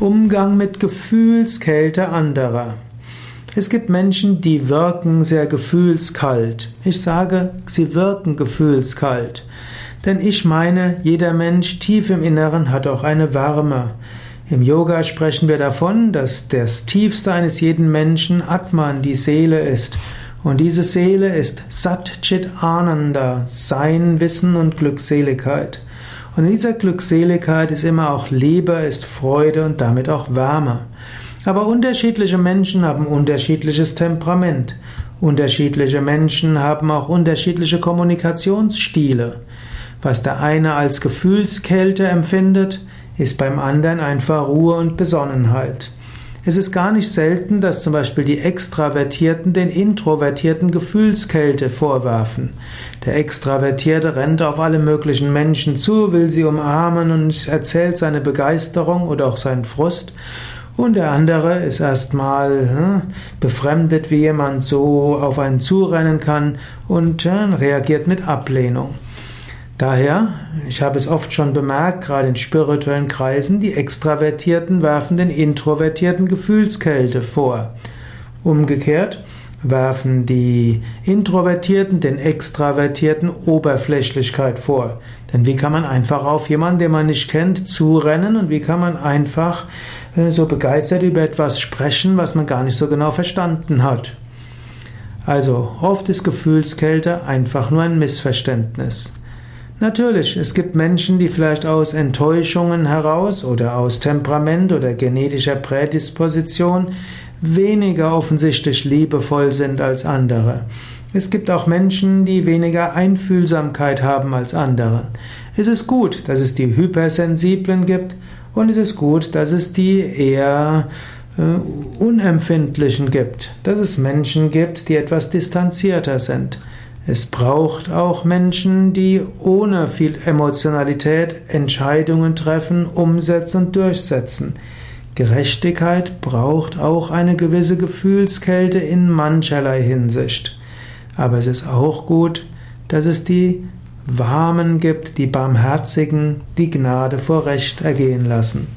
Umgang mit Gefühlskälte anderer. Es gibt Menschen, die wirken sehr gefühlskalt. Ich sage, sie wirken gefühlskalt. Denn ich meine, jeder Mensch tief im Inneren hat auch eine Wärme. Im Yoga sprechen wir davon, dass das Tiefste eines jeden Menschen Atman, die Seele ist. Und diese Seele ist Sat Chit Ananda, Sein, Wissen und Glückseligkeit. Und in dieser Glückseligkeit ist immer auch Liebe, ist Freude und damit auch Wärme. Aber unterschiedliche Menschen haben unterschiedliches Temperament. Unterschiedliche Menschen haben auch unterschiedliche Kommunikationsstile. Was der eine als Gefühlskälte empfindet, ist beim anderen einfach Ruhe und Besonnenheit. Es ist gar nicht selten, dass zum Beispiel die Extravertierten den Introvertierten Gefühlskälte vorwerfen. Der Extravertierte rennt auf alle möglichen Menschen zu, will sie umarmen und erzählt seine Begeisterung oder auch seinen Frust. Und der andere ist erstmal hm, befremdet, wie jemand so auf einen zurennen kann und hm, reagiert mit Ablehnung. Daher, ich habe es oft schon bemerkt, gerade in spirituellen Kreisen, die Extravertierten werfen den Introvertierten Gefühlskälte vor. Umgekehrt werfen die Introvertierten den Extravertierten Oberflächlichkeit vor. Denn wie kann man einfach auf jemanden, den man nicht kennt, zurennen und wie kann man einfach äh, so begeistert über etwas sprechen, was man gar nicht so genau verstanden hat. Also oft ist Gefühlskälte einfach nur ein Missverständnis. Natürlich, es gibt Menschen, die vielleicht aus Enttäuschungen heraus oder aus Temperament oder genetischer Prädisposition weniger offensichtlich liebevoll sind als andere. Es gibt auch Menschen, die weniger Einfühlsamkeit haben als andere. Es ist gut, dass es die Hypersensiblen gibt und es ist gut, dass es die eher äh, Unempfindlichen gibt, dass es Menschen gibt, die etwas distanzierter sind. Es braucht auch Menschen, die ohne viel Emotionalität Entscheidungen treffen, umsetzen und durchsetzen. Gerechtigkeit braucht auch eine gewisse Gefühlskälte in mancherlei Hinsicht. Aber es ist auch gut, dass es die Warmen gibt, die Barmherzigen, die Gnade vor Recht ergehen lassen.